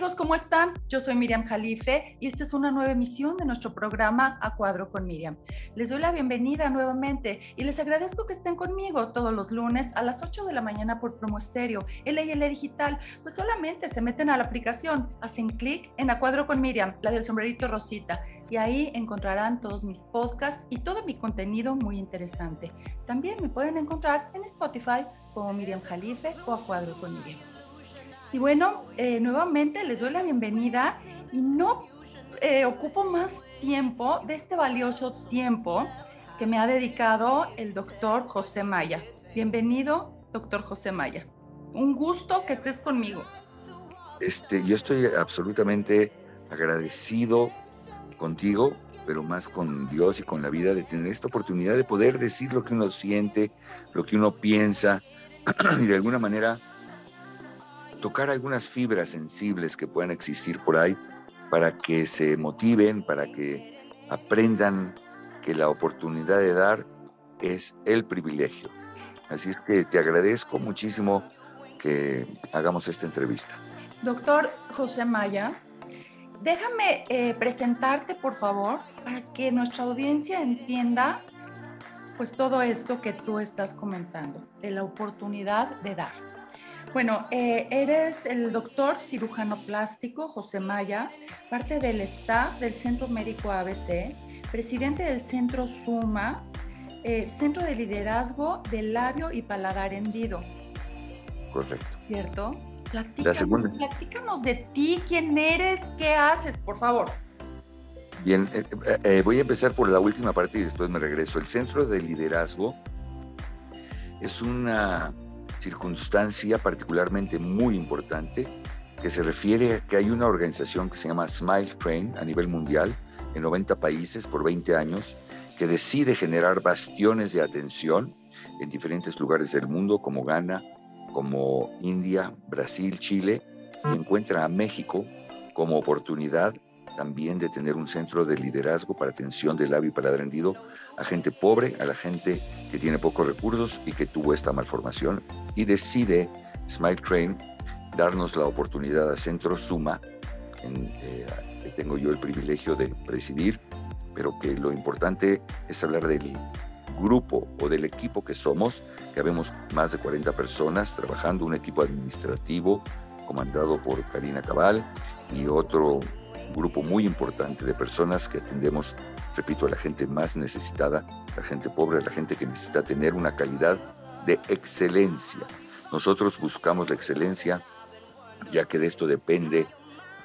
Amigos, ¿cómo están? Yo soy Miriam Jalife y esta es una nueva emisión de nuestro programa A Cuadro con Miriam. Les doy la bienvenida nuevamente y les agradezco que estén conmigo todos los lunes a las 8 de la mañana por Promo Estéreo, LL Digital. Pues solamente se meten a la aplicación, hacen clic en A Cuadro con Miriam, la del sombrerito rosita, y ahí encontrarán todos mis podcasts y todo mi contenido muy interesante. También me pueden encontrar en Spotify como Miriam Jalife o A Cuadro con Miriam. Y bueno, eh, nuevamente les doy la bienvenida y no eh, ocupo más tiempo de este valioso tiempo que me ha dedicado el doctor José Maya. Bienvenido, doctor José Maya. Un gusto que estés conmigo. Este, yo estoy absolutamente agradecido contigo, pero más con Dios y con la vida de tener esta oportunidad de poder decir lo que uno siente, lo que uno piensa y de alguna manera tocar algunas fibras sensibles que puedan existir por ahí para que se motiven, para que aprendan que la oportunidad de dar es el privilegio. Así es que te agradezco muchísimo que hagamos esta entrevista. Doctor José Maya, déjame eh, presentarte, por favor, para que nuestra audiencia entienda pues todo esto que tú estás comentando, de la oportunidad de dar. Bueno, eh, eres el doctor cirujano plástico José Maya, parte del staff del Centro Médico ABC, presidente del Centro SUMA, eh, Centro de Liderazgo del Labio y Paladar Hendido. Correcto. ¿Cierto? Platícanos, platícanos de ti, quién eres, qué haces, por favor. Bien, eh, voy a empezar por la última parte y después me regreso. El Centro de Liderazgo es una circunstancia particularmente muy importante que se refiere a que hay una organización que se llama Smile Train a nivel mundial en 90 países por 20 años que decide generar bastiones de atención en diferentes lugares del mundo como Ghana, como India, Brasil, Chile y encuentra a México como oportunidad también de tener un centro de liderazgo para atención del labio y paladar hendido a gente pobre, a la gente que tiene pocos recursos y que tuvo esta malformación. Y decide Smile Train darnos la oportunidad a Centro Suma, eh, que tengo yo el privilegio de presidir, pero que lo importante es hablar del grupo o del equipo que somos, que habemos más de 40 personas trabajando, un equipo administrativo comandado por Karina Cabal y otro grupo muy importante de personas que atendemos, repito, a la gente más necesitada, la gente pobre, la gente que necesita tener una calidad de excelencia. Nosotros buscamos la excelencia, ya que de esto depende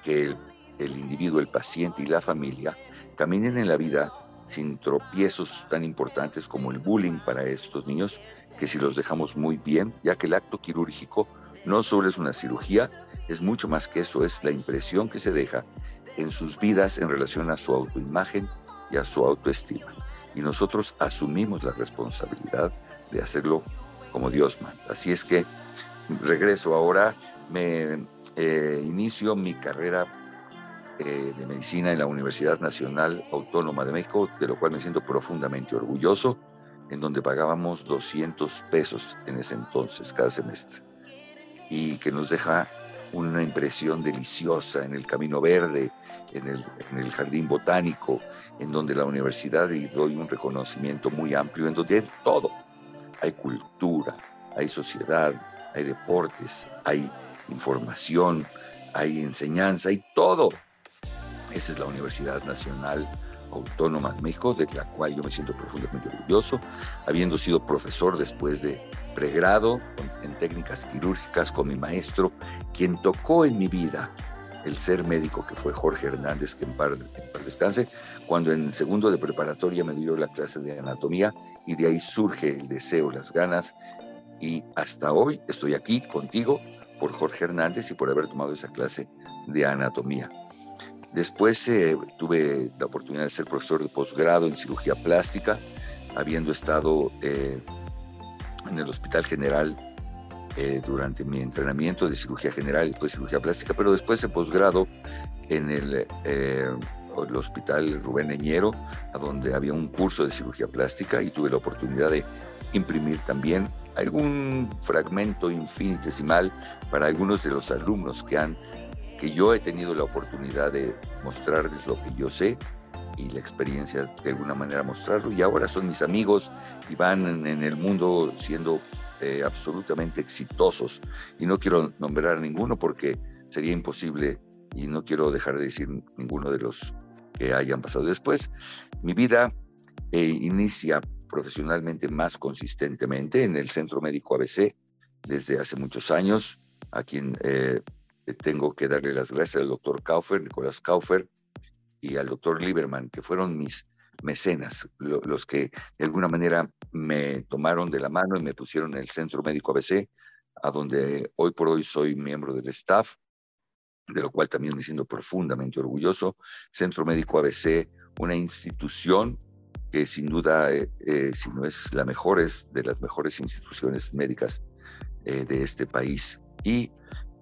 que el, el individuo, el paciente y la familia caminen en la vida sin tropiezos tan importantes como el bullying para estos niños, que si los dejamos muy bien, ya que el acto quirúrgico no solo es una cirugía, es mucho más que eso, es la impresión que se deja en sus vidas en relación a su autoimagen y a su autoestima. Y nosotros asumimos la responsabilidad de hacerlo como Dios manda. Así es que regreso ahora, me eh, inicio mi carrera eh, de medicina en la Universidad Nacional Autónoma de México, de lo cual me siento profundamente orgulloso, en donde pagábamos 200 pesos en ese entonces cada semestre y que nos deja una impresión deliciosa en el Camino Verde, en el, Jardín Botánico, en donde la universidad y doy un reconocimiento muy amplio, en donde todo. Hay cultura, hay sociedad, hay deportes, hay información, hay enseñanza, hay todo. Esa es la Universidad Nacional Autónoma de México, de la cual yo me siento profundamente orgulloso, habiendo sido profesor después de pregrado en técnicas quirúrgicas con mi maestro, quien tocó en mi vida el ser médico que fue Jorge Hernández, que en paz, descanse, cuando en segundo de preparatoria me dio la clase de anatomía y de ahí surge el deseo, las ganas y hasta hoy estoy aquí contigo por Jorge Hernández y por haber tomado esa clase de anatomía. Después eh, tuve la oportunidad de ser profesor de posgrado en cirugía plástica, habiendo estado eh, en el Hospital General eh, durante mi entrenamiento de cirugía general y después cirugía plástica, pero después de posgrado en el, el, Hospital Rubén Leñero, a donde había un curso de cirugía plástica y tuve la oportunidad de imprimir también algún fragmento infinitesimal para algunos de los alumnos que han que yo he tenido la oportunidad de mostrarles lo que yo sé y la experiencia de alguna manera mostrarlo. Y ahora son mis amigos y van en, el mundo siendo eh, absolutamente exitosos y no quiero nombrar ninguno porque sería imposible y no quiero dejar de decir ninguno de los que hayan pasado después. Mi vida eh, inicia profesionalmente más consistentemente en el Centro Médico ABC desde hace muchos años, a quien eh, tengo que darle las gracias al doctor Kaufer, Nicolás Kaufer, y al doctor Lieberman, que fueron mis mecenas, los que de alguna manera me tomaron de la mano y me pusieron en el Centro Médico ABC, a donde hoy por hoy soy miembro del staff, de lo cual también me siento profundamente orgulloso. Centro Médico ABC, una institución que sin duda, eh, eh, si no es la mejor, es de las mejores instituciones médicas eh, de este país. Y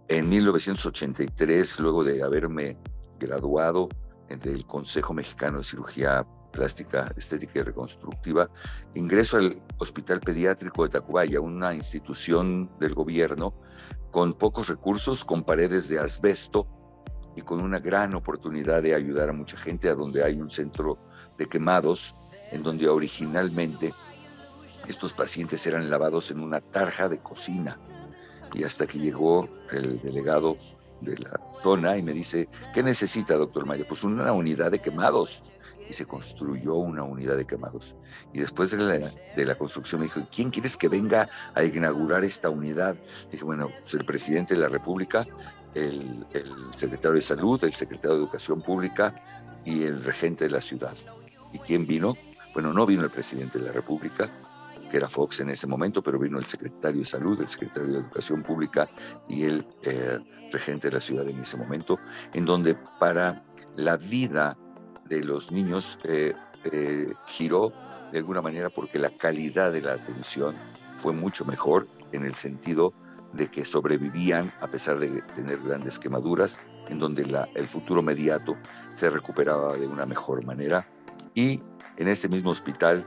en 1983, luego de haberme graduado del Consejo Mexicano de Cirugía Plástica, Estética y Reconstructiva, ingreso al Hospital Pediátrico de Tacubaya, una institución del gobierno con pocos recursos, con paredes de asbesto y con una gran oportunidad de ayudar a mucha gente, a donde hay un centro de quemados, en donde originalmente estos pacientes eran lavados en una tarja de cocina. Y hasta que llegó el delegado de la zona y me dice, ¿qué necesita, doctor Maya? Pues una unidad de quemados. Se construyó una unidad de quemados. Y después de la, construcción me dijo, ¿quién quieres que venga a inaugurar esta unidad? dije, bueno, pues el presidente de la República, el, el secretario de Salud, el secretario de Educación Pública y el regente de la ciudad. ¿Y quién vino? Bueno, no vino el presidente de la República, que era Fox en ese momento, pero vino el secretario de Salud, el secretario de Educación Pública y el eh, regente de la ciudad en ese momento, en donde para la vida de los niños eh, eh, giró de alguna manera porque la calidad de la atención fue mucho mejor en el sentido de que sobrevivían a pesar de tener grandes quemaduras, en donde la, el futuro mediato se recuperaba de una mejor manera. Y en ese mismo hospital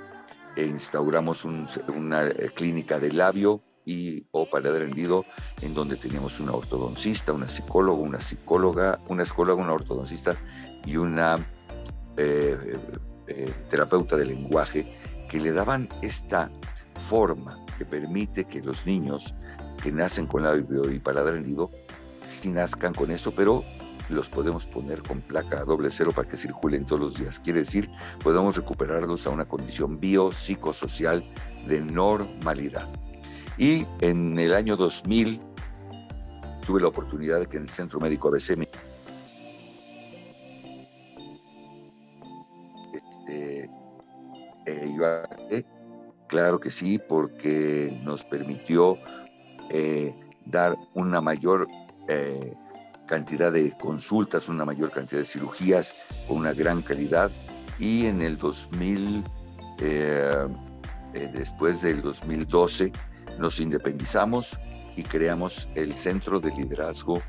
e instauramos una eh, clínica de labio y o paladar hendido en donde teníamos una ortodoncista, una psicóloga, una psicóloga, una psicóloga, una ortodoncista y una eh, eh, terapeuta de lenguaje que le daban esta forma que permite que los niños que nacen con labio y paladar hendido sí nazcan con eso, pero los podemos poner con placa doble cero para que circulen todos los días. Quiere decir, podemos recuperarlos a una condición biopsicosocial de normalidad. Y en el año 2000 tuve la oportunidad de que en el Centro Médico ABC claro que sí, porque nos permitió eh, dar una mayor eh, cantidad de consultas, una mayor cantidad de cirugías con una gran calidad. Y en el 2000, eh, eh, después del 2012, nos independizamos y creamos el Centro de Liderazgo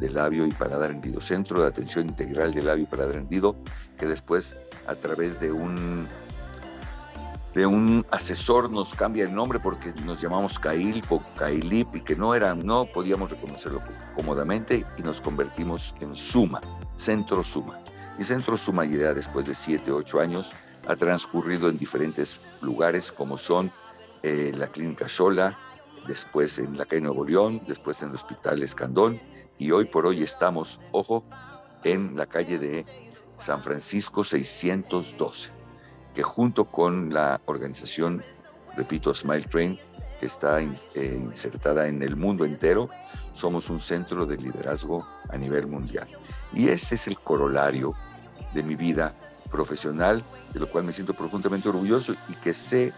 de Labio y Paladar Hendido, Centro de Atención Integral de Labio y Paladar Hendido, que después, a través de un de un asesor nos cambia el nombre porque nos llamamos Kail o Kailip y que no eran, no podíamos reconocerlo cómodamente y nos convertimos en Suma, Centro Suma. Y Centro Suma ya después de 7, 8 años ha transcurrido en diferentes lugares como son eh, la Clínica Shola, después en la calle Nuevo León, después en el Hospital Escandón y hoy por hoy estamos, ojo, en la calle de San Francisco 612 que junto con la organización, repito, Smile Train, que está eh, insertada en el mundo entero, somos un centro de liderazgo a nivel mundial. Y ese es el corolario de mi vida profesional, de lo cual me siento profundamente orgulloso y que sé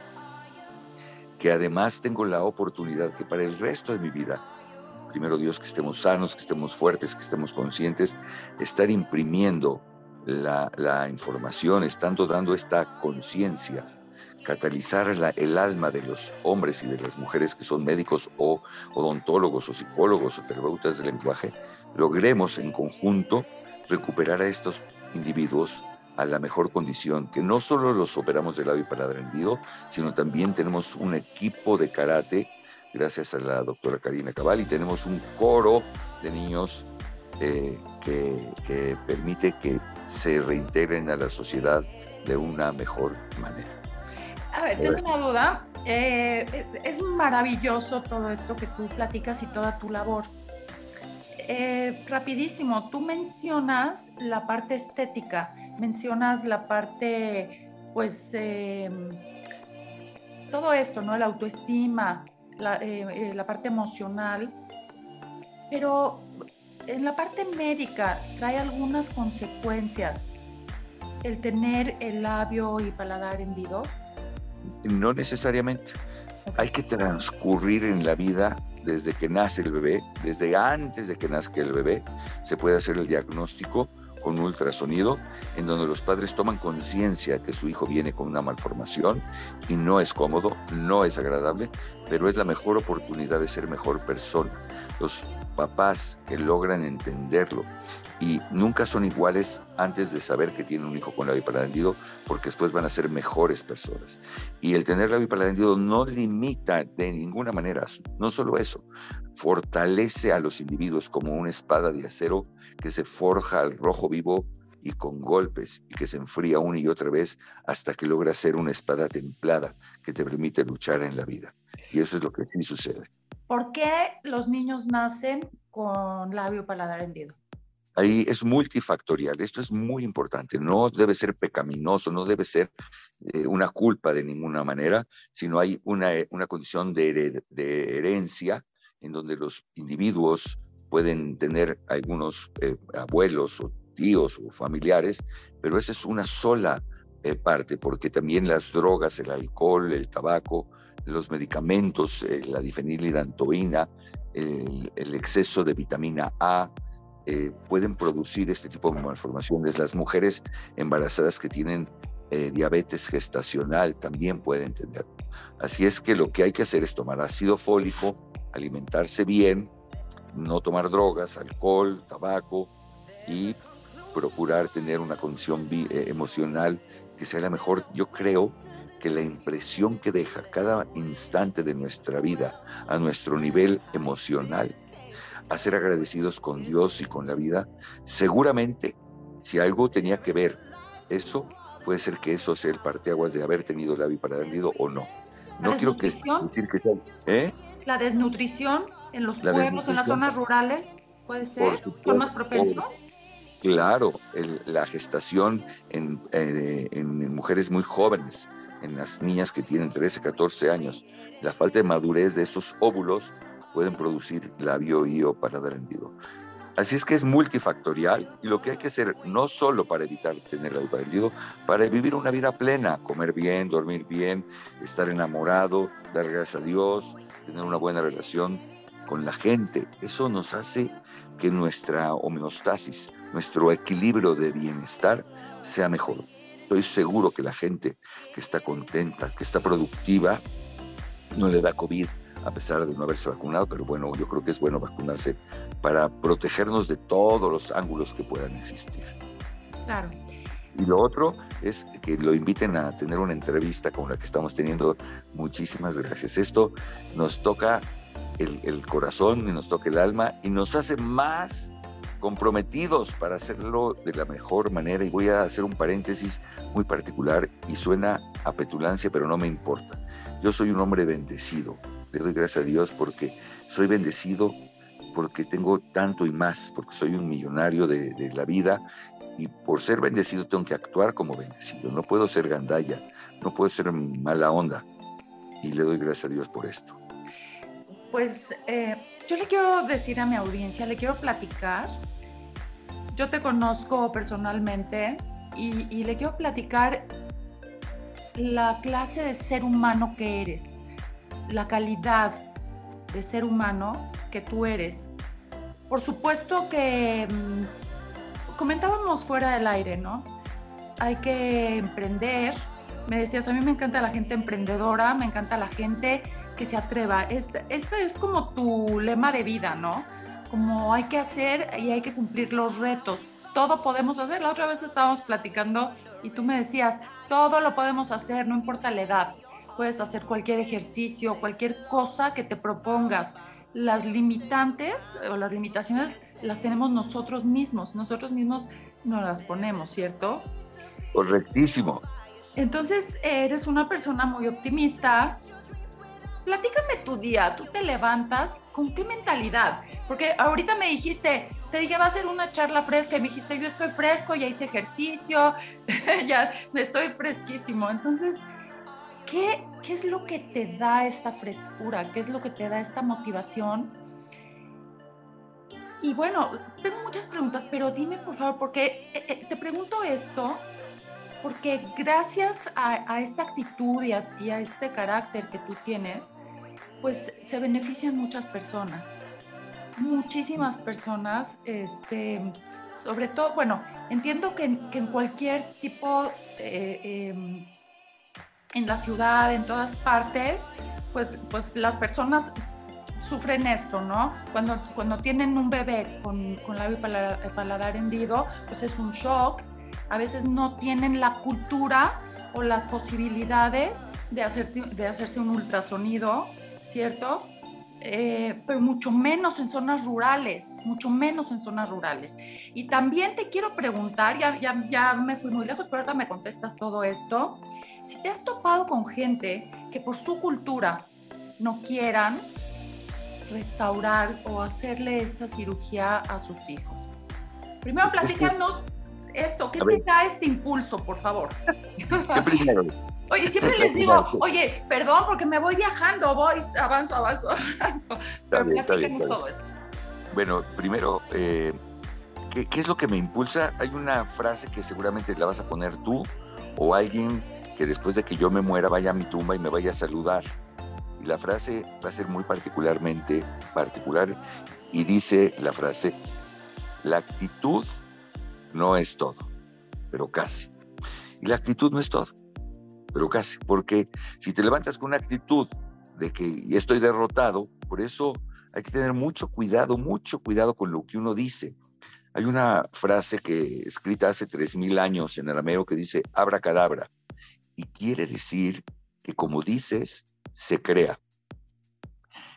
que además tengo la oportunidad que para el resto de mi vida, primero Dios, que estemos sanos, que estemos fuertes, que estemos conscientes, estar imprimiendo la, información, estando dando esta conciencia, catalizar el alma de los hombres y de las mujeres que son médicos o odontólogos o psicólogos o terapeutas del lenguaje, logremos en conjunto recuperar a estos individuos a la mejor condición, que no solo los operamos de lado y paladar hendido, sino también tenemos un equipo de karate, gracias a la doctora Karina Cabal, y tenemos un coro de niños eh, que, permite que se reintegren a la sociedad de una mejor manera. A ver, tengo una duda. Eh, es maravilloso todo esto que tú platicas y toda tu labor. Eh, rapidísimo, tú mencionas la parte estética, mencionas la parte, pues, em, todo esto, ¿no? La autoestima, la, la parte emocional, pero en la parte médica trae algunas consecuencias el tener el labio y paladar hendido? No necesariamente. Hay que transcurrir en la vida desde que nace el bebé, desde antes de que nazca el bebé, se puede hacer el diagnóstico con ultrasonido, en donde los padres toman conciencia que su hijo viene con una malformación y no es cómodo, no es agradable, pero es la mejor oportunidad de ser mejor persona. Los papás que logran entenderlo y nunca son iguales antes de saber que tienen un hijo con labio parandido, porque después van a ser mejores personas. Y el tener labio parandido no limita de ninguna manera, no solo eso, fortalece a los individuos como una espada de acero que se forja al rojo vivo y con golpes y que se enfría una y otra vez hasta que logra ser una espada templada que te permite luchar en la vida. Y eso es lo que sí sucede. ¿Por qué los niños nacen con labio paladar hendido? Ahí es multifactorial, esto es muy importante, no debe ser pecaminoso, no debe ser eh, una culpa de ninguna manera, sino hay una, eh, una condición de, herencia en donde los individuos pueden tener algunos eh, abuelos o tíos o familiares, pero esa es una sola parte, porque también las drogas, el alcohol, el tabaco, los medicamentos, eh, la difenilidantoína, el, exceso de vitamina A, eh, pueden producir este tipo de malformaciones. Las mujeres embarazadas que tienen eh, diabetes gestacional también pueden tener. Así es que lo que hay que hacer es tomar ácido fólico, alimentarse bien, no tomar drogas, alcohol, tabaco y procurar tener una condición emocional que sea la mejor. Yo creo que la impresión que deja cada instante de nuestra vida a nuestro nivel emocional, a ser agradecidos con Dios y con la vida, seguramente si algo tenía que ver eso, puede ser que eso sea el parteaguas de haber tenido la vida para nido o no. No quiero que, decir que sea, ¿eh? La desnutrición en los pueblos, en las zonas rurales, puede ser, son más propensos. Claro, la gestación en, eh, en, mujeres muy jóvenes, en las niñas que tienen 13, 14 años, la falta de madurez de estos óvulos pueden producir labio y o paladar hendido. Así es que es multifactorial y lo que hay que hacer no solo para evitar tener labio hendido, para vivir una vida plena, comer bien, dormir bien, estar enamorado, dar gracias a Dios, tener una buena relación con la gente. Eso nos hace que nuestra homeostasis, nuestro equilibrio de bienestar sea mejor. Estoy seguro que la gente que está contenta, que está productiva, no le da COVID a pesar de no haberse vacunado, pero bueno, yo creo que es bueno vacunarse para protegernos de todos los ángulos que puedan existir. Claro. Y lo otro es que lo inviten a tener una entrevista como la que estamos teniendo. Muchísimas gracias. Esto nos toca el, el corazón y nos toca el alma y nos hace más comprometidos para hacerlo de la mejor manera. Y voy a hacer un paréntesis muy particular y suena a petulancia, pero no me importa. Yo soy un hombre bendecido, le doy gracias a Dios porque soy bendecido, porque tengo tanto y más, porque soy un millonario de, la vida. Y por ser bendecido tengo que actuar como bendecido, no puedo ser gandalla, no puedo ser mala onda. Y le doy gracias a Dios por esto. Pues eh, yo le quiero decir a mi audiencia, le quiero platicar. Yo te conozco personalmente y, le quiero platicar la clase de ser humano que eres, la calidad de ser humano que tú eres. Por supuesto que mm, comentábamos fuera del aire, ¿no? Hay que emprender. Me decías, a mí me encanta la gente emprendedora, me encanta la gente que se atreva. Este, este es como tu lema de vida, ¿no? Como hay que hacer y hay que cumplir los retos. Todo podemos hacer. La otra vez estábamos platicando y tú me decías, todo lo podemos hacer, no importa la edad. Puedes hacer cualquier ejercicio, cualquier cosa que te propongas. las limitantes o las limitaciones las tenemos nosotros mismos, nosotros mismos nos las ponemos, ¿cierto? Correctísimo. Entonces, eres una persona muy optimista. Platícame tu día, tú te levantas, ¿con qué mentalidad? Porque ahorita me dijiste, te dije, va a ser una charla fresca y me dijiste, yo estoy fresco, ya hice ejercicio, ya estoy fresquísimo. Entonces, ¿qué, ¿qué es lo que te da esta frescura? ¿Qué es lo que te da esta motivación? Y bueno, tengo muchas preguntas, pero dime por favor, porque eh, eh, te pregunto esto, porque gracias a, esta actitud y a, este carácter que tú tienes, pues se benefician muchas personas, muchísimas personas, este, sobre todo, bueno, entiendo que, en cualquier tipo, eh, em, en la ciudad, en todas partes, pues, pues las personas sufren esto, ¿no? Cuando, cuando tienen un bebé con, con labio paladar, paladar hendido, pues es un shock. A veces no tienen la cultura o las posibilidades de, hacer, de hacerse un ultrasonido, ¿cierto? Eh, pero mucho menos en zonas rurales, mucho menos en zonas rurales. Y también te quiero preguntar, ya, ya, ya me fui muy lejos, pero ahora me contestas todo esto, si te has topado con gente que por su cultura no quieran restaurar o hacerle esta cirugía a sus hijos. Primero, platícanos esto, ¿qué te da este impulso, por favor? Oye, siempre les digo, oye, perdón porque me voy viajando, voy, avanzo, avanzo, avanzo. Pero platícanos todo esto. Bueno, primero, eh, ¿qué, ¿qué, es lo que me impulsa? Hay una frase que seguramente la vas a poner tú o alguien que después de que yo me muera vaya a mi tumba y me vaya a saludar y la frase va a ser muy particularmente particular y dice la frase, la actitud no es todo, pero casi. Y la actitud no es todo, pero casi, porque si te levantas con una actitud de que estoy derrotado, por eso hay que tener mucho cuidado, mucho cuidado con lo que uno dice. Hay una frase que escrita hace 3.000 años en arameo que dice abracadabra y quiere decir que como dices, se crea.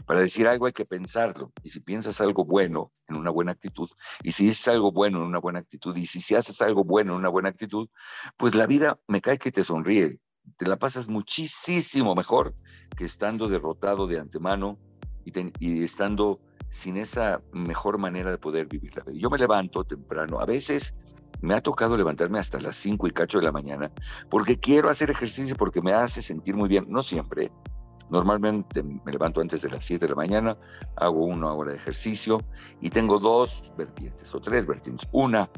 Para decir algo hay que pensarlo. Y si piensas algo bueno en una buena actitud, y si es algo bueno en una buena actitud, y si, si haces algo bueno en una buena actitud, pues la vida me cae que te sonríe. Te la pasas muchísimo mejor que estando derrotado de antemano y, y estando sin esa mejor manera de poder vivir la vida. Yo me levanto temprano, a veces me ha tocado levantarme hasta las 5 y cacho de la mañana porque quiero hacer ejercicio, porque me hace sentir muy bien, no siempre, Normalmente me levanto antes de las 7 de la mañana, hago una hora de ejercicio y tengo dos vertientes o tres vertientes. Una,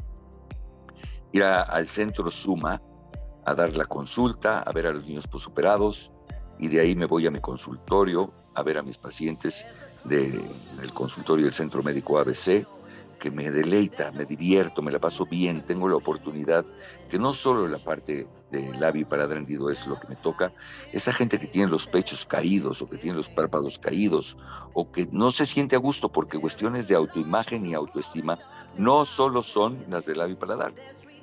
ir al centro Suma a dar la consulta, a ver a los niños posoperados y de ahí me voy a mi consultorio a ver a mis pacientes del consultorio del Centro Médico ABC que me deleita, me divierto, me la paso bien, tengo la oportunidad, que no solo la parte del labio para rendido es lo que me toca, esa gente que tiene los pechos caídos o que tiene los párpados caídos o que no se siente a gusto porque cuestiones de autoimagen y autoestima no solo son las del labio paladar.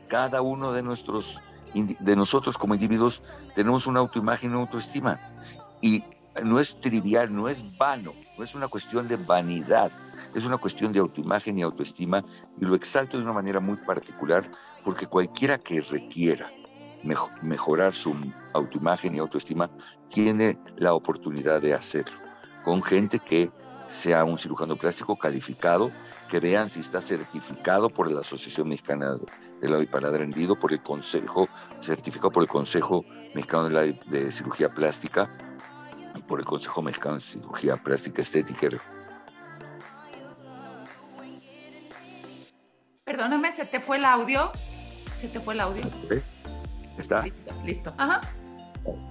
Cada uno de de nosotros como individuos tenemos una autoimagen y una autoestima y no es trivial, no es vano, no es una cuestión de vanidad es una cuestión de autoimagen y autoestima y lo exalto de una manera muy particular porque cualquiera que requiera mejorar su autoimagen y autoestima tiene la oportunidad de hacerlo con gente que sea un cirujano plástico calificado, que vean si está certificado por la Asociación Mexicana de la Paladar Hendido, por el Consejo, certificado por el Consejo Mexicano de, la, de Cirugía Plástica y por el Consejo Mexicano de Cirugía Plástica Estética Perdóname, ¿se te fue el audio? ¿Se te fue el audio? ¿Está? Listo, Ajá.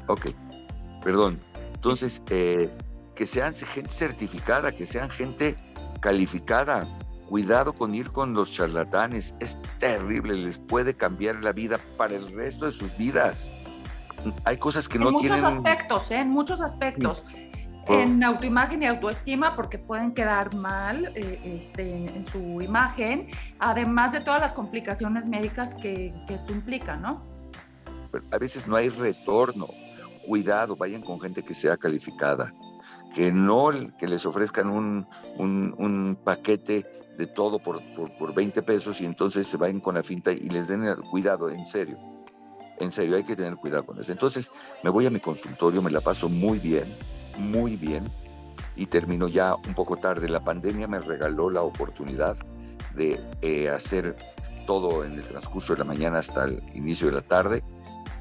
Ok, perdón. Entonces, eh, que sean gente certificada, que sean gente calificada. Cuidado con ir con los charlatanes. Es terrible, les puede cambiar la vida para el resto de sus vidas. Hay cosas que no tienen... En muchos aspectos, ¿eh? en muchos aspectos en autoimagen y autoestima porque pueden quedar mal eh, este, en su imagen, además de todas las complicaciones médicas que, esto implica, ¿no? A veces no hay retorno. Cuidado, vayan con gente que sea calificada, que no que les ofrezcan un, un, paquete de todo por, por, por, 20 pesos y entonces se vayan con la finta y les den cuidado, en serio. En serio, hay que tener cuidado con eso. Entonces me voy a mi consultorio, me la paso muy bien, muy bien, y termino ya un poco tarde. La pandemia me regaló la oportunidad de eh, hacer todo en el transcurso de la mañana hasta el inicio de la tarde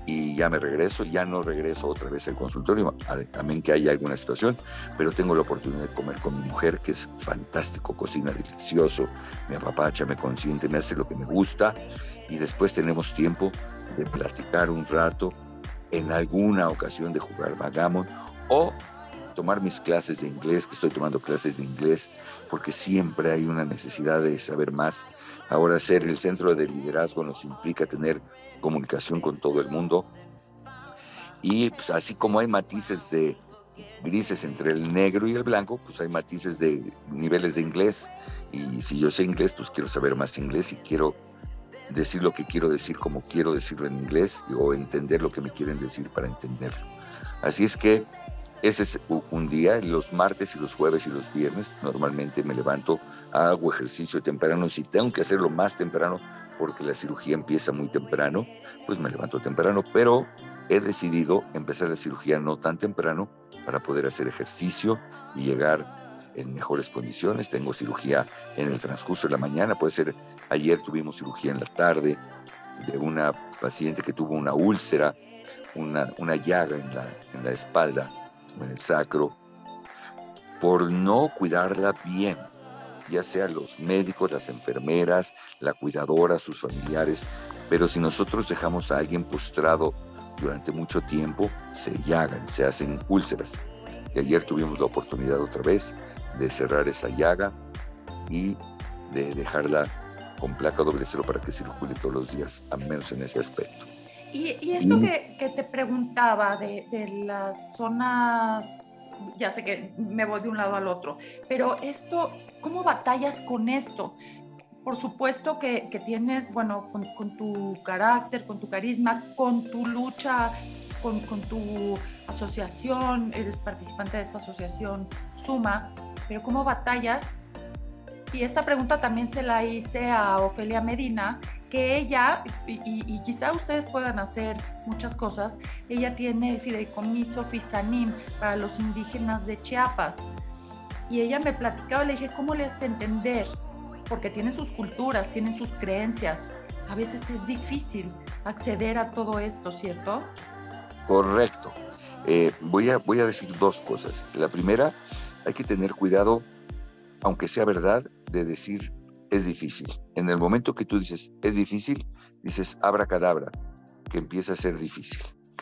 y ya me regreso, ya no regreso otra vez al consultorio, también que haya alguna situación, pero tengo la oportunidad de comer con mi mujer, que es fantástico, cocina delicioso, me apapacha, me consiente, me hace lo que me gusta, y después tenemos tiempo de platicar un rato, en alguna ocasión de jugar vagamon, o tomar mis clases de inglés, que estoy tomando clases de inglés, porque siempre hay una necesidad de saber más. Ahora ser el centro de liderazgo nos implica tener comunicación con todo el mundo. Y pues, así como hay matices de grises entre el negro y el blanco, pues hay matices de niveles de inglés. Y si yo sé inglés, pues quiero saber más inglés y quiero decir lo que quiero decir como quiero decirlo en inglés o entender lo que me quieren decir para entenderlo. Así es que ese es un día, los martes y los jueves y los viernes normalmente me levanto, hago ejercicio temprano, si tengo que hacerlo más temprano porque la cirugía empieza muy temprano, pues me levanto temprano, pero he decidido empezar la cirugía no tan temprano para poder hacer ejercicio y llegar en mejores condiciones. Tengo cirugía en el transcurso de la mañana, puede ser, ayer tuvimos cirugía en la tarde de una paciente que tuvo una úlcera, una, una llaga en la, en la espalda en el sacro, por no cuidarla bien, ya sea los médicos, las enfermeras, la cuidadora, sus familiares, pero si nosotros dejamos a alguien postrado durante mucho tiempo, se llagan, se hacen úlceras. Y ayer tuvimos la oportunidad otra vez de cerrar esa llaga y de dejarla con placa doble cero para que circule todos los días, al menos en ese aspecto. Y, esto que, te preguntaba de, las zonas, ya sé que me voy de un lado al otro, pero esto, ¿cómo batallas con esto? Por supuesto que, tienes, bueno, con, tu carácter, con tu carisma, con tu lucha, con, con tu asociación, eres participante de esta asociación Suma, pero ¿cómo batallas y esta pregunta también se la hice a Ofelia Medina, que ella, y, quizá ustedes puedan hacer muchas cosas, ella tiene el fideicomiso FISANIM para los indígenas de Chiapas. Y ella me platicaba, le dije, ¿cómo les entender? Porque tienen sus culturas, tienen sus creencias. A veces es difícil acceder a todo esto, ¿cierto? Correcto. Eh, voy, a, voy a decir dos cosas. La primera, hay que tener cuidado aunque sea verdad, de decir es difícil. En el momento que tú dices es difícil, dices abracadabra, que empieza a ser difícil.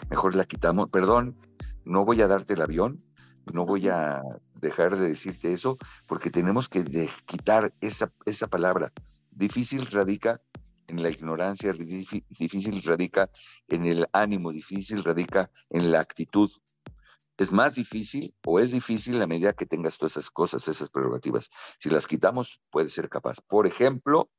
Mejor la quitamos. Perdón, no voy a darte el avión, no voy a dejar de decirte eso, porque tenemos que quitar esa, esa palabra. Difícil radica en la ignorancia, difícil radica en el ánimo, difícil radica en la actitud es más difícil o es difícil a medida que tengas todas esas cosas, esas prerrogativas. Si las quitamos, puede ser capaz. Por ejemplo,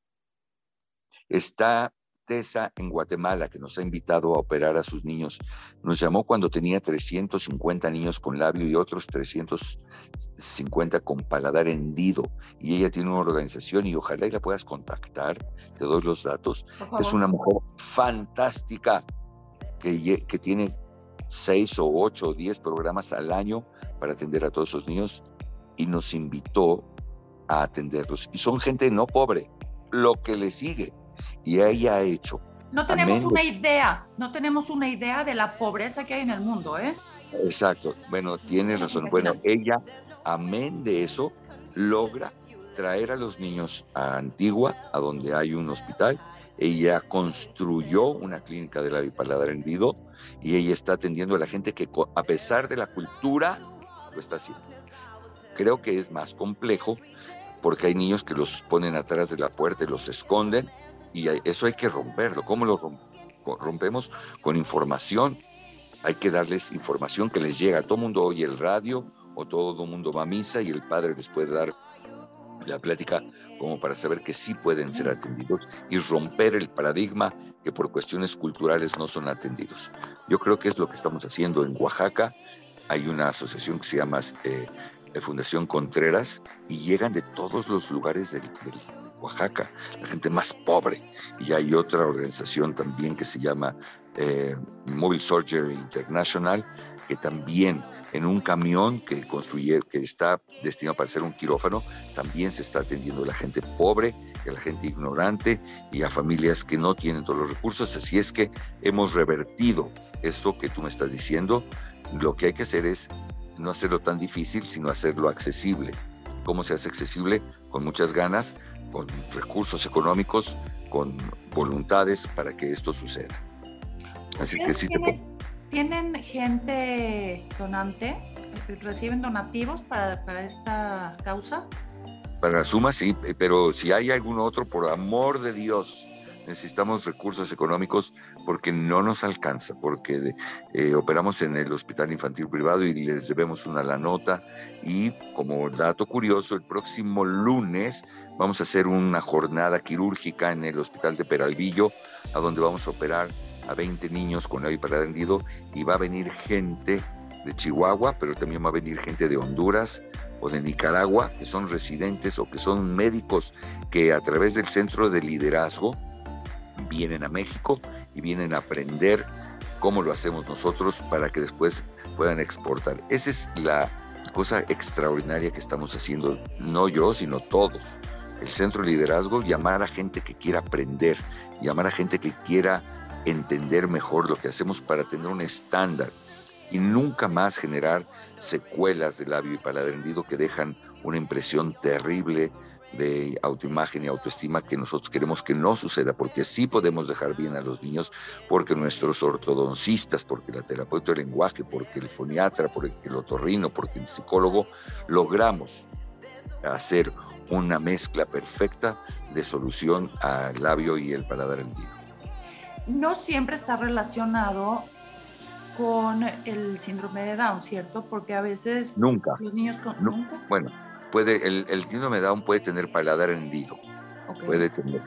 está Tessa en Guatemala, que nos ha invitado a operar a sus niños. Nos llamó cuando tenía 350 niños con labio y otros 350 con paladar hendido. Y ella tiene una organización y ojalá y la puedas contactar. Te doy los datos. Es una mujer fantástica que, que tiene seis o ocho o diez programas al año para atender a todos esos niños y nos invitó a atenderlos. Y son gente no pobre, lo que le sigue. Y ella ha hecho. No tenemos una idea, no tenemos una idea de la pobreza que hay en el mundo, ¿eh? Exacto. Bueno, tienes razón. Bueno, ella, amén de eso, logra traer a los niños a Antigua, a donde hay un hospital, ella construyó una clínica de la bipaladar hendido y ella está atendiendo a la gente que a pesar de la cultura lo está haciendo. Creo que es más complejo porque hay niños que los ponen atrás de la puerta y los esconden y eso hay que romperlo. ¿Cómo lo rompemos? Con información. Hay que darles información que les llega. Todo mundo oye el radio o todo el mundo va a misa y el padre les puede dar la plática como para saber que sí pueden ser atendidos y romper el paradigma que por cuestiones culturales no son atendidos. Yo creo que es lo que estamos haciendo en Oaxaca hay una asociación que se llama eh, Fundación Contreras y llegan de todos los lugares de Oaxaca, la gente más pobre. Y hay otra organización también que se llama eh, Mobile Surgery International, que también en un camión que construye, que está destinado para ser un quirófano, también se está atendiendo a la gente pobre, a la gente ignorante y a familias que no tienen todos los recursos. Así es que hemos revertido eso que tú me estás diciendo. Lo que hay que hacer es no hacerlo tan difícil, sino hacerlo accesible. ¿Cómo se hace accesible? Con muchas ganas, con recursos económicos, con voluntades para que esto suceda. Así que sí te ¿Tienen gente donante? ¿Reciben donativos para, para esta causa? Para Suma sí, pero si hay algún otro, por amor de Dios, necesitamos recursos económicos porque no nos alcanza, porque eh, operamos en el Hospital Infantil Privado y les debemos una la nota. Y como dato curioso, el próximo lunes vamos a hacer una jornada quirúrgica en el Hospital de Peralvillo, a donde vamos a operar a 20 niños con labio rendido y va a venir gente de Chihuahua, pero también va a venir gente de Honduras o de Nicaragua, que son residentes o que son médicos que a través del centro de liderazgo vienen a México y vienen a aprender cómo lo hacemos nosotros para que después puedan exportar. Esa es la cosa extraordinaria que estamos haciendo, no yo, sino todos. El centro de liderazgo, llamar a gente que quiera aprender, llamar a gente que quiera entender mejor lo que hacemos para tener un estándar y nunca más generar secuelas de labio y paladar hendido que dejan una impresión terrible de autoimagen y autoestima que nosotros queremos que no suceda, porque sí podemos dejar bien a los niños, porque nuestros ortodoncistas, porque la terapeuta del lenguaje, porque el foniatra, porque el otorrino, porque el psicólogo, logramos hacer una mezcla perfecta de solución al labio y el paladar hendido no siempre está relacionado con el síndrome de Down, ¿cierto? Porque a veces nunca. los niños con, nunca. Bueno, puede el, síndrome de Down puede tener paladar hendido, puede tener,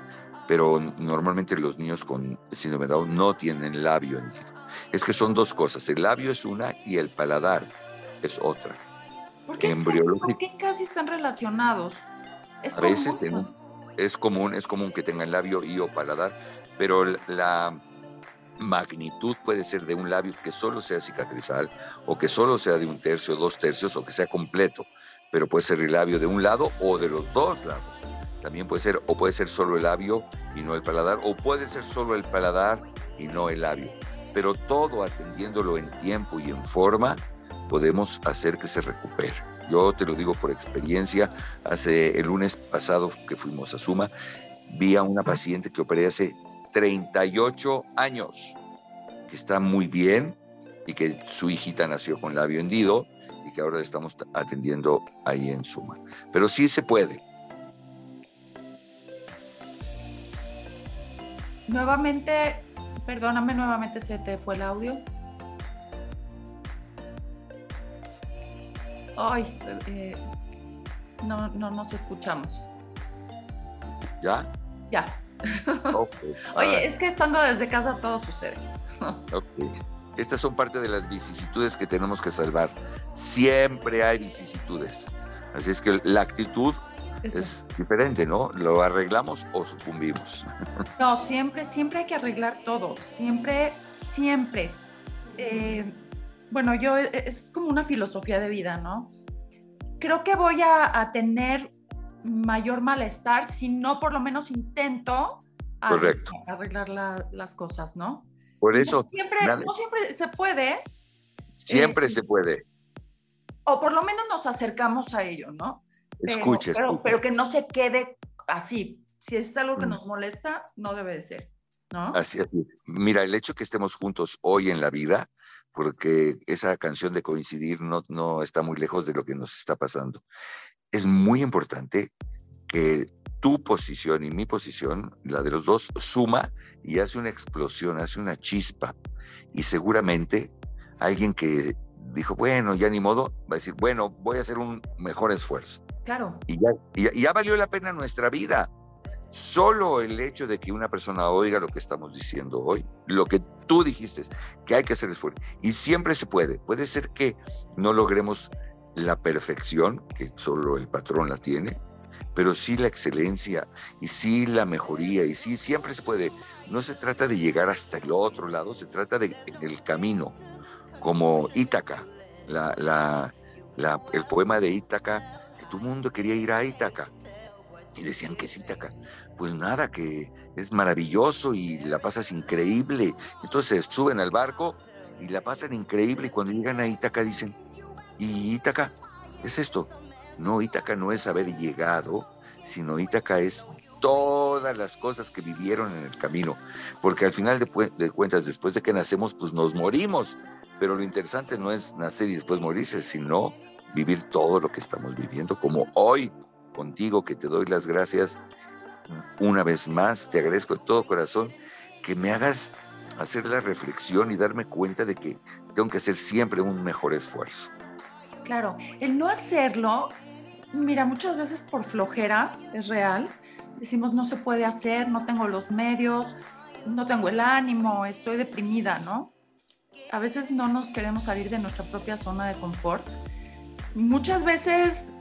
pero normalmente los niños con síndrome de Down no tienen labio hendido. Es que son dos cosas, el labio es una y el paladar es otra. ¿Por qué, ¿por qué casi están relacionados? a veces es común, es común que tengan labio y o paladar, pero la magnitud puede ser de un labio que solo sea cicatrizal o que solo sea de un tercio, dos tercios o que sea completo, pero puede ser el labio de un lado o de los dos lados. También puede ser, o puede ser solo el labio y no el paladar, o puede ser solo el paladar y no el labio. Pero todo atendiéndolo en tiempo y en forma, podemos hacer que se recupere. Yo te lo digo por experiencia, hace el lunes pasado que fuimos a Suma, vi a una paciente que operé hace 38 años, que está muy bien y que su hijita nació con labio hendido y que ahora estamos atendiendo ahí en Suma. Pero sí se puede. Nuevamente, perdóname, nuevamente se te fue el audio. Ay, eh, no, no nos escuchamos. ¿Ya? Ya. Oye, es que estando desde casa todo sucede. Estas son parte de las vicisitudes que tenemos que salvar. Siempre hay vicisitudes. Así es que la actitud es diferente, ¿no? ¿Lo arreglamos o sucumbimos? No, siempre, siempre hay que arreglar todo. Siempre, siempre. Eh, bueno, yo es como una filosofía de vida, ¿no? Creo que voy a tener mayor malestar si no por lo menos intento arreglar las cosas, ¿no? Por eso. No siempre, no siempre se puede. Siempre eh, se puede. O por lo menos nos acercamos a ello, ¿no? Pero, pero, que no se quede así. Si es algo que mm. nos molesta, no debe de ser, ¿no? Así es. Mira, el hecho que estemos juntos hoy en la vida, porque esa canción de coincidir no, no está muy lejos de lo que nos está pasando es muy importante que tu posición y mi posición, la de los dos, suma y hace una explosión, hace una chispa. Y seguramente alguien que dijo, bueno, ya ni modo, va a decir, bueno, voy a hacer un mejor esfuerzo. Claro. Y ya, y ya, valió la pena nuestra vida. Solo el hecho de que una persona oiga lo que estamos diciendo hoy, lo que tú dijiste que hay que hacer esfuerzo. Y siempre se puede. Puede ser que no logremos la perfección, que solo el patrón la tiene, pero sí la excelencia y sí la mejoría y sí siempre se puede. No se trata de llegar hasta el otro lado, se trata de el camino, como Ítaca, el poema de Ítaca, que todo el mundo quería ir a Ítaca. Y decían que es Ítaca. Pues nada, que es maravilloso y la pasas increíble. Entonces suben al barco y la pasan increíble y cuando llegan a Ítaca dicen, ¿y Ítaca? Es esto. No, Ítaca no es haber llegado, sino Ítaca es todas las cosas que vivieron en el camino, porque al final de, de, cuentas, después de que nacemos, pues nos morimos, pero lo interesante no es nacer y después morirse, sino vivir todo lo que estamos viviendo, como hoy contigo, que te doy las gracias una vez más, te agradezco de todo corazón que me hagas hacer la reflexión y darme cuenta de que tengo que hacer siempre un mejor esfuerzo. Claro, el no hacerlo, mira, muchas veces por flojera, es real, decimos no se puede hacer, no tengo los medios, no tengo el ánimo, estoy deprimida, ¿no? A veces no nos queremos salir de nuestra propia zona de confort. Muchas veces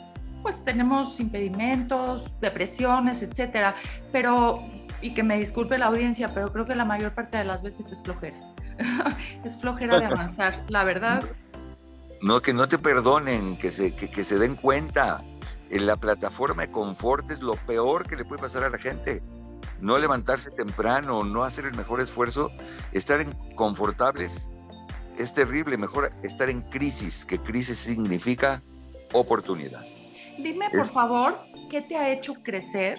pues tenemos impedimentos, depresiones, etcétera, pero y que me disculpe la audiencia, pero creo que la mayor parte de las veces es flojera. es flojera de avanzar, la verdad. No, que no te perdonen, que se, que, se den cuenta. En la plataforma de confort es lo peor que le puede pasar a la gente. No levantarse temprano, no hacer el mejor esfuerzo, estar en confortables. Es terrible, mejor estar en crisis, que crisis significa oportunidad. Dime, por favor, ¿qué te ha hecho crecer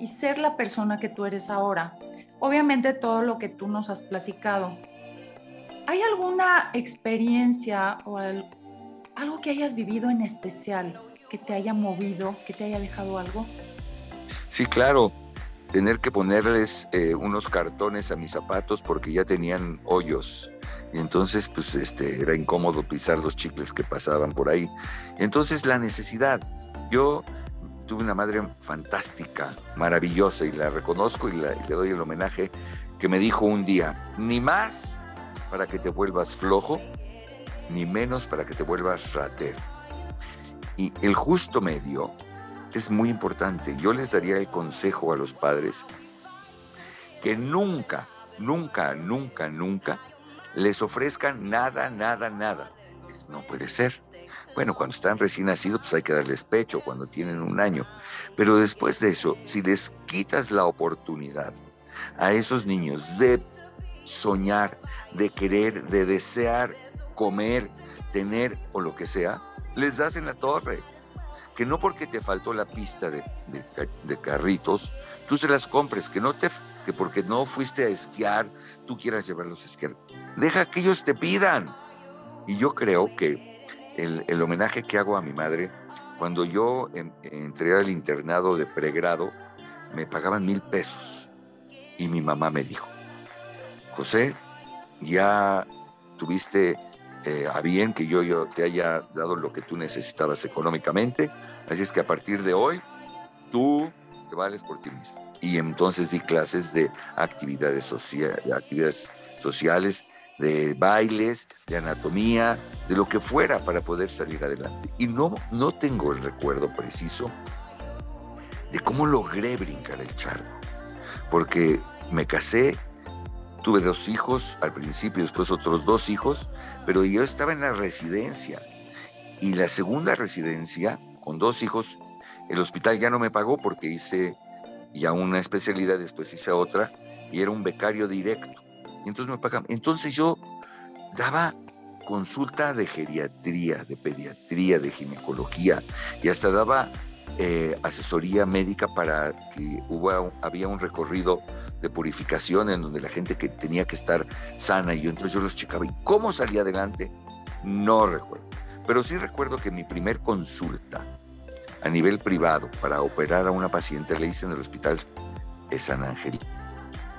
y ser la persona que tú eres ahora? Obviamente todo lo que tú nos has platicado. ¿Hay alguna experiencia o algo que hayas vivido en especial que te haya movido, que te haya dejado algo? Sí, claro. Tener que ponerles eh, unos cartones a mis zapatos porque ya tenían hoyos. Y entonces, pues, este, era incómodo pisar los chicles que pasaban por ahí. Entonces, la necesidad. Yo tuve una madre fantástica, maravillosa, y la reconozco y, le doy el homenaje, que me dijo un día, ni más para que te vuelvas flojo, ni menos para que te vuelvas ratero. Y el justo medio es muy importante. Yo les daría el consejo a los padres que nunca, nunca, nunca, nunca les ofrezcan nada, nada, nada. No puede ser. Bueno, cuando están recién nacidos, pues hay que darles pecho cuando tienen un año. Pero después de eso, si les quitas la oportunidad a esos niños de soñar, de querer, de desear comer, tener o lo que sea, les das en la torre. Que no porque te faltó la pista de, carritos, tú se las compres, que no te que porque no fuiste a esquiar, tú quieras llevarlos a esquiar. Deja que ellos te pidan. Y yo creo que el, homenaje que hago a mi madre, cuando yo entré al internado de pregrado, me pagaban mil pesos. Y mi mamá me dijo, José, ya tuviste eh, a bien que yo, yo te haya dado lo que tú necesitabas económicamente, así es que a partir de hoy tú te vales por ti mismo. Y entonces di clases de actividades, de actividades sociales de bailes, de anatomía, de lo que fuera para poder salir adelante. Y no, no tengo el recuerdo preciso de cómo logré brincar el charco, porque me casé, tuve dos hijos al principio, después otros dos hijos, pero yo estaba en la residencia. Y la segunda residencia, con dos hijos, el hospital ya no me pagó porque hice ya una especialidad, después hice otra, y era un becario directo entonces me pagaban. Entonces yo daba consulta de geriatría, de pediatría, de ginecología y hasta daba eh, asesoría médica para que hubo, había un recorrido de purificación en donde la gente que tenía que estar sana y yo entonces yo los checaba y cómo salía adelante no recuerdo pero sí recuerdo que mi primer consulta a nivel privado para operar a una paciente le hice en el hospital de San Ángel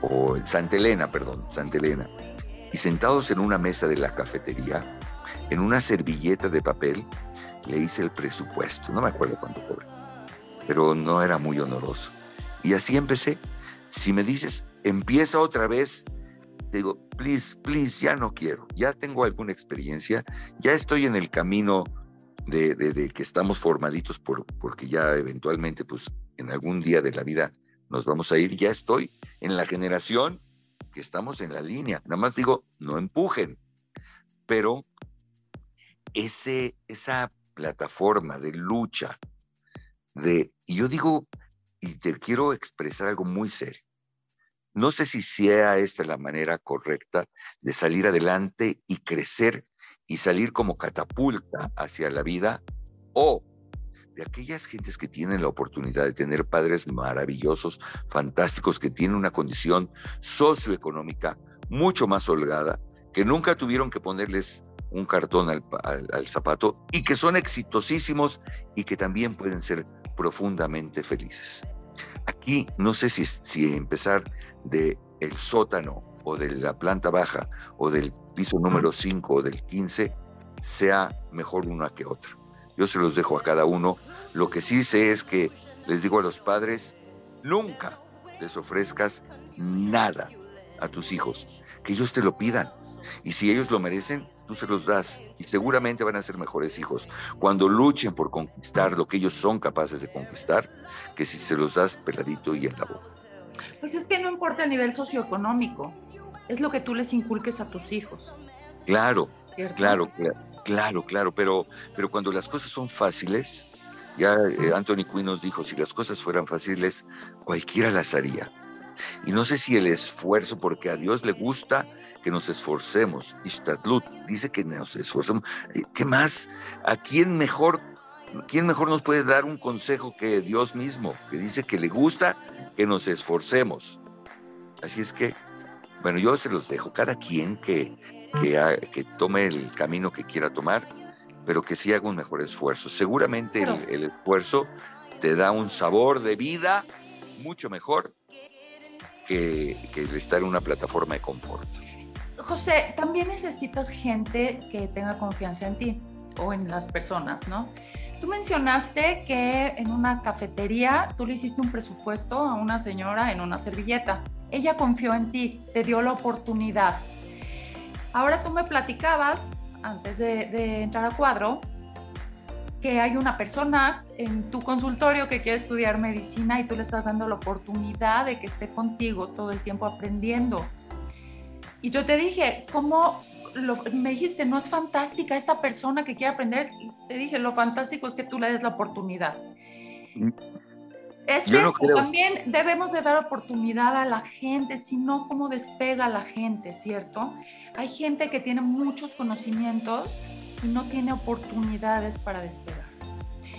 o Santa Elena, perdón, Santa Elena, y sentados en una mesa de la cafetería, en una servilleta de papel, le hice el presupuesto, no me acuerdo cuánto cobré, pero no era muy honoroso. Y así empecé. Si me dices, empieza otra vez, te digo, please, please, ya no quiero, ya tengo alguna experiencia, ya estoy en el camino de, de, que estamos formaditos por, porque ya eventualmente, pues en algún día de la vida nos vamos a ir, ya estoy en la generación que estamos en la línea. Nada más digo, no empujen, pero ese, esa plataforma de lucha, de, y yo digo, y te quiero expresar algo muy serio. No sé si sea esta la manera correcta de salir adelante y crecer y salir como catapulta hacia la vida o de aquellas gentes que tienen la oportunidad de tener padres maravillosos, fantásticos, que tienen una condición socioeconómica mucho más holgada, que nunca tuvieron que ponerles un cartón al, al, zapato y que son exitosísimos y que también pueden ser profundamente felices. Aquí no sé si, si empezar de el sótano o de la planta baja o del piso número 5 o del 15 sea mejor una que otra. Yo se los dejo a cada uno. Lo que sí sé es que les digo a los padres, nunca les ofrezcas nada a tus hijos, que ellos te lo pidan. Y si ellos lo merecen, tú se los das. Y seguramente van a ser mejores hijos cuando luchen por conquistar lo que ellos son capaces de conquistar, que si se los das peladito y en la boca. Pues es que no importa el nivel socioeconómico, es lo que tú les inculques a tus hijos. Claro, claro, claro, claro, pero, pero cuando las cosas son fáciles, ya eh, Anthony Quinn nos dijo, si las cosas fueran fáciles, cualquiera las haría. Y no sé si el esfuerzo, porque a Dios le gusta que nos esforcemos. Istadlut dice que nos esforcemos. Eh, ¿Qué más? ¿A quién mejor, quién mejor nos puede dar un consejo que Dios mismo, que dice que le gusta que nos esforcemos? Así es que, bueno, yo se los dejo. Cada quien que, que, que tome el camino que quiera tomar, pero que sí haga un mejor esfuerzo. Seguramente el, el esfuerzo te da un sabor de vida mucho mejor que, estar en una plataforma de confort. José, también necesitas gente que tenga confianza en ti o en las personas, ¿no? Tú mencionaste que en una cafetería tú le hiciste un presupuesto a una señora en una servilleta. Ella confió en ti, te dio la oportunidad. Ahora tú me platicabas, antes de, entrar a cuadro, que hay una persona en tu consultorio que quiere estudiar medicina y tú le estás dando la oportunidad de que esté contigo todo el tiempo aprendiendo. Y yo te dije, ¿cómo me dijiste, no es fantástica esta persona que quiere aprender? te dije, lo fantástico es que tú le des la oportunidad. Mm. Es cierto, también debemos de dar oportunidad a la gente, si no, ¿cómo despega la gente, cierto? Hay gente que tiene muchos conocimientos y no tiene oportunidades para despegar.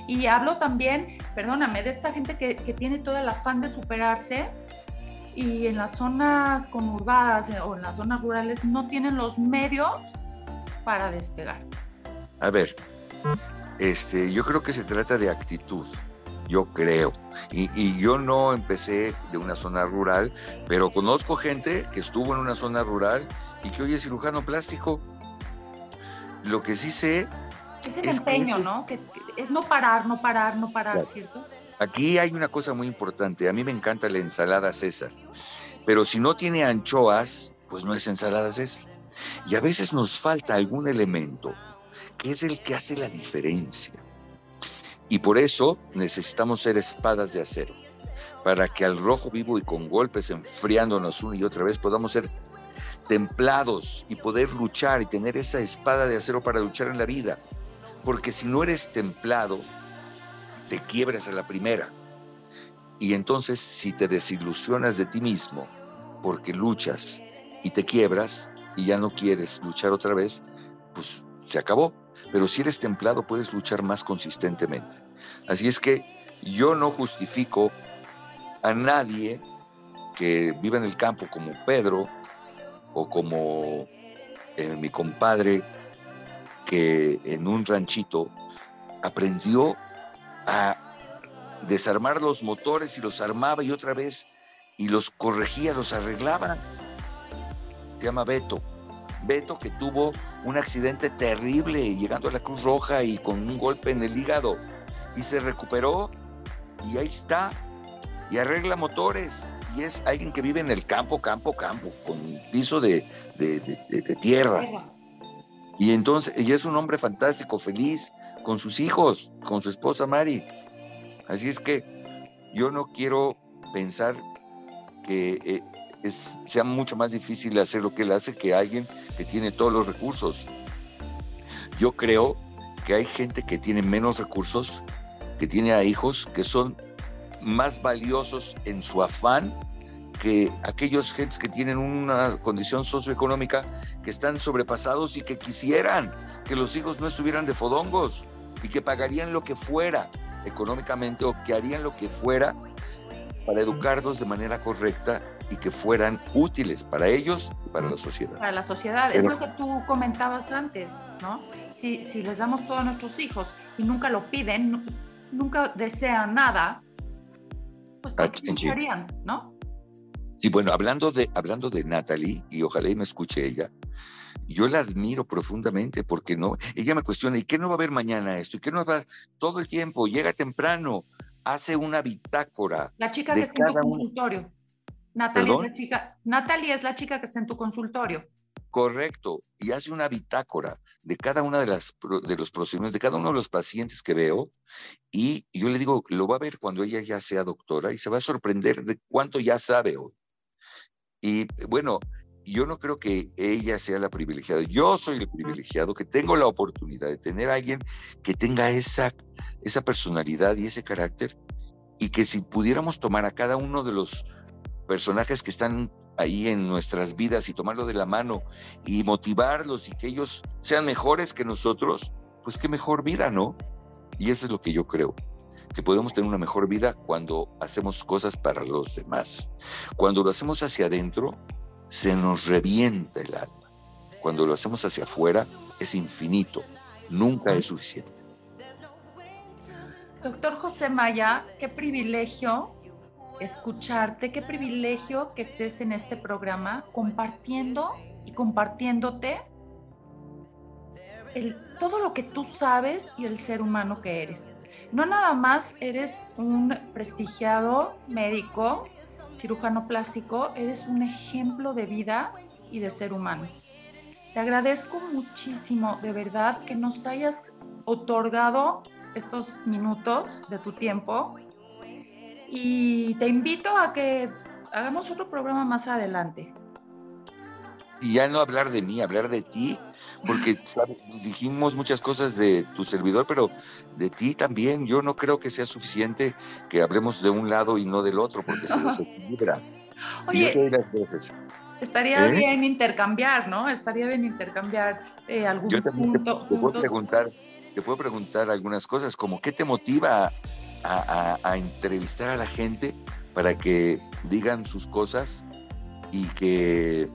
Y hablo también, perdóname, de esta gente que, que tiene todo el afán de superarse y en las zonas conurbadas o en las zonas rurales no tienen los medios para despegar. A ver, este, yo creo que se trata de actitud, yo creo. Y, y, yo no empecé de una zona rural, pero conozco gente que estuvo en una zona rural y que hoy es cirujano plástico lo que sí sé... Es el empeño, ¿no? Que, es no parar, no parar, no parar, ¿cierto? Aquí hay una cosa muy importante. A mí me encanta la ensalada César. Pero si no tiene anchoas, pues no es ensalada César. Y a veces nos falta algún elemento que es el que hace la diferencia. Y por eso necesitamos ser espadas de acero, para que al rojo vivo y con golpes enfriándonos una y otra vez podamos ser templados y poder luchar y tener esa espada de acero para luchar en la vida. Porque si no eres templado, te quiebras a la primera. Y entonces si te desilusionas de ti mismo porque luchas y te quiebras y ya no quieres luchar otra vez, pues se acabó. Pero si eres templado puedes luchar más consistentemente. Así es que yo no justifico a nadie que viva en el campo como Pedro, o como eh, mi compadre que en un ranchito aprendió a desarmar los motores y los armaba y otra vez y los corregía, los arreglaba. Se llama Beto. Beto que tuvo un accidente terrible llegando a la Cruz Roja y con un golpe en el hígado y se recuperó y ahí está y arregla motores y es alguien que vive en el campo, campo, campo, con piso de, tierra. Y entonces, y es un hombre fantástico, feliz, con sus hijos, con su esposa Mari. Así es que yo no quiero pensar que eh, sea mucho más difícil hacer lo que él hace que alguien que tiene todos los recursos. Yo creo que hay gente que tiene menos recursos, que tiene a hijos que son más valiosos en su afán que aquellos gentes que tienen una condición socioeconómica que están sobrepasados y que quisieran que los hijos no estuvieran de fodongos y que pagarían lo que fuera económicamente o que harían lo que fuera para educarlos de manera correcta y que fueran útiles para ellos y para la sociedad. Para la sociedad, es lo que tú comentabas antes, ¿no? Si, si les damos todo a nuestros hijos y nunca lo piden, nunca desean nada, pues ¿por qué no? Sí, bueno, hablando de, hablando de Natalie, y ojalá y me escuche ella, yo la admiro profundamente porque no, ella me cuestiona, ¿y qué no va a haber mañana esto? ¿Y qué no va a todo el tiempo? Llega temprano, hace una bitácora. La chica que está en tu consultorio. Natalie es, la chica, Natalie es la chica que está en tu consultorio. Correcto, y hace una bitácora de cada una de las de los procedimientos, de cada uno de los pacientes que veo, y yo le digo, lo va a ver cuando ella ya sea doctora y se va a sorprender de cuánto ya sabe hoy. Y bueno, yo no creo que ella sea la privilegiada, yo soy el privilegiado que tengo la oportunidad de tener a alguien que tenga esa, esa personalidad y ese carácter, y que si pudiéramos tomar a cada uno de los personajes que están ahí en nuestras vidas y tomarlo de la mano y motivarlos y que ellos sean mejores que nosotros, pues qué mejor vida, ¿no? Y eso es lo que yo creo, que podemos tener una mejor vida cuando hacemos cosas para los demás. Cuando lo hacemos hacia adentro, se nos revienta el alma. Cuando lo hacemos hacia afuera, es infinito, nunca es suficiente. Doctor José Maya, qué privilegio escucharte, qué privilegio que estés en este programa compartiendo y compartiéndote todo lo que tú sabes y el ser humano que eres. No nada más eres un prestigiado médico, cirujano plástico, eres un ejemplo de vida y de ser humano. Te agradezco muchísimo, de verdad, que nos hayas otorgado estos minutos de tu tiempo y te invito a que hagamos otro programa más adelante. Y ya no hablar de mí, hablar de ti, porque dijimos muchas cosas de tu servidor, pero de ti también. Yo no creo que sea suficiente que hablemos de un lado y no del otro, porque se desequilibra. Oye, estaría ¿Eh? bien intercambiar, ¿no? Estaría bien intercambiar eh, algún punto. Te, puedo preguntar, te puedo preguntar algunas cosas, como qué te motiva a, entrevistar a la gente para que digan sus cosas y que,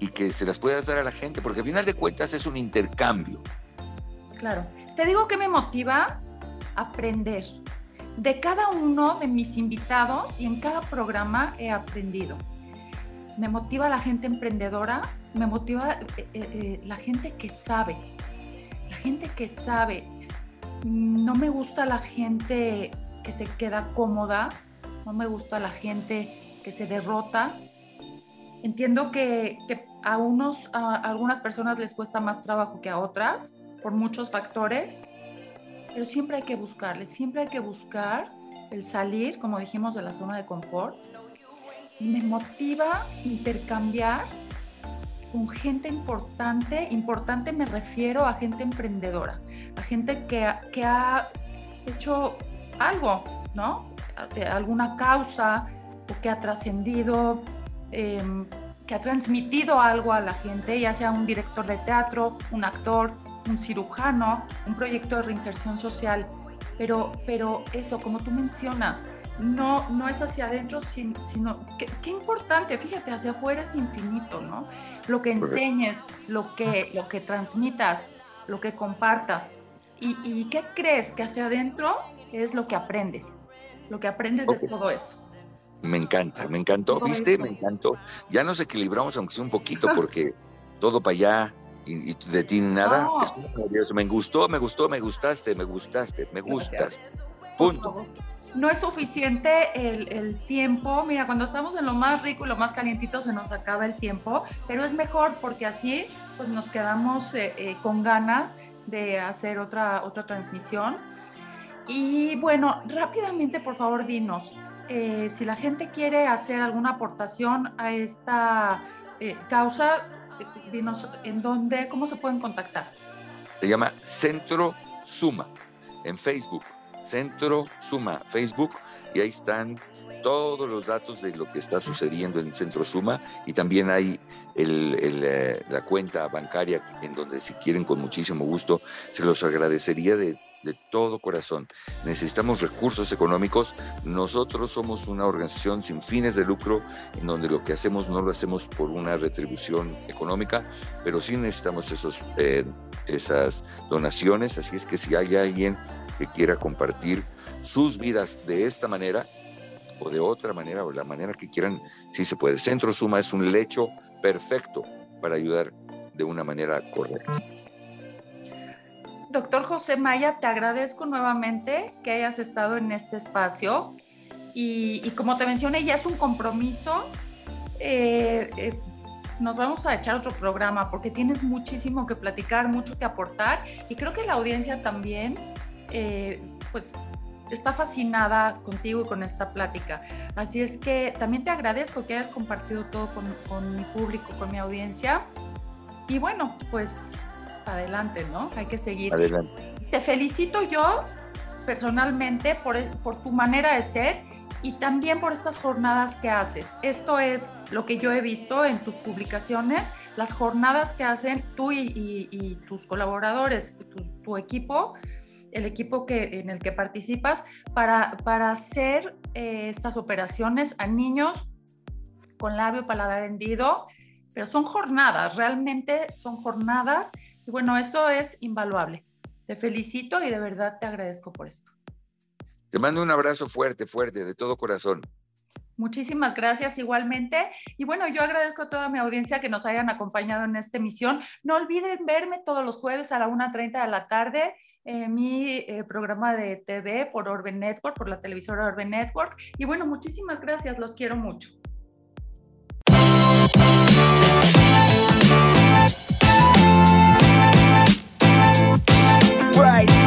y que se las puedas dar a la gente, porque al final de cuentas es un intercambio. Claro. Te digo que me motiva aprender. De cada uno de mis invitados y en cada programa he aprendido. Me motiva la gente emprendedora, me motiva eh, eh, eh, la gente que sabe, la gente que sabe no me gusta la gente que se queda cómoda, no me gusta la gente que se derrota. Entiendo que, a, unos, a algunas personas les cuesta más trabajo que a otras por muchos factores, pero siempre hay que buscarle, siempre hay que buscar el salir, como dijimos, de la zona de confort. Y me motiva intercambiar con gente importante, importante me refiero a gente emprendedora, a gente que, que ha hecho algo, ¿no? Alguna causa o que ha trascendido, em, que ha transmitido algo a la gente, ya sea un director de teatro, un actor, un cirujano, un proyecto de reinserción social. Pero, pero eso, como tú mencionas, no, no es hacia adentro, sino, qué importante, fíjate, hacia afuera es infinito, ¿no? Lo que enseñes, lo que, lo que transmitas, lo que compartas. ¿Y, qué crees que hacia adentro es lo que aprendes? Lo que aprendes de todo eso. Me encanta, me encantó, ¿viste? Me encantó. Ya nos equilibramos, aunque sea un poquito, porque todo para allá y, de ti nada. Me gustó, me gustó, me gustaste, me gustaste, me gustas. Punto. no es suficiente el, tiempo. Mira, cuando estamos en lo más rico y lo más calientito se nos acaba el tiempo, pero es mejor porque así pues, nos quedamos eh, eh, con ganas de hacer otra, otra transmisión. Y bueno, rápidamente, por favor, dinos, eh, si la gente quiere hacer alguna aportación a esta causa, dinos en dónde, cómo se pueden contactar. Se llama Centro Suma en Facebook. Centro Suma Facebook. Y ahí están todos los datos de lo que está sucediendo en Centro Suma. Y también hay eh, la cuenta bancaria en donde si quieren con muchísimo gusto se los agradecería de, de todo corazón. Necesitamos recursos económicos. Nosotros somos una organización sin fines de lucro en donde lo que hacemos no lo hacemos por una retribución económica, pero sí necesitamos esos, eh, esas donaciones. Así es que si hay alguien que quiera compartir sus vidas de esta manera o de otra manera o la manera que quieran, sí se puede. Centro Suma es un lecho perfecto para ayudar de una manera correcta. Doctor José Maya, te agradezco nuevamente que hayas estado en este espacio y, como te mencioné, ya es un compromiso. Eh, eh, nos vamos a echar otro programa porque tienes muchísimo que platicar, mucho que aportar y creo que la audiencia también eh, pues está fascinada contigo y con esta plática. Así es que también te agradezco que hayas compartido todo con, mi público, con mi audiencia. Y bueno, pues adelante, ¿no? Hay que seguir. Adelante. Te felicito yo personalmente por, por tu manera de ser y también por estas jornadas que haces. Esto es lo que yo he visto en tus publicaciones, las jornadas que hacen tú y, tus colaboradores, tu equipo el equipo que, en el que participas para, para hacer eh, estas operaciones a niños con labio paladar hendido, pero son jornadas, realmente son jornadas y bueno, eso es invaluable. Te felicito y de verdad te agradezco por esto. Te mando un abrazo fuerte, fuerte, de todo corazón. Muchísimas gracias igualmente. Y bueno, yo agradezco a toda mi audiencia que nos hayan acompañado en esta emisión. No olviden verme todos los jueves a la 1.30 de la tarde eh, mi eh, programa de TV por Orbe Network, por la televisora Orbe Network. Y bueno, muchísimas gracias, los quiero mucho. right.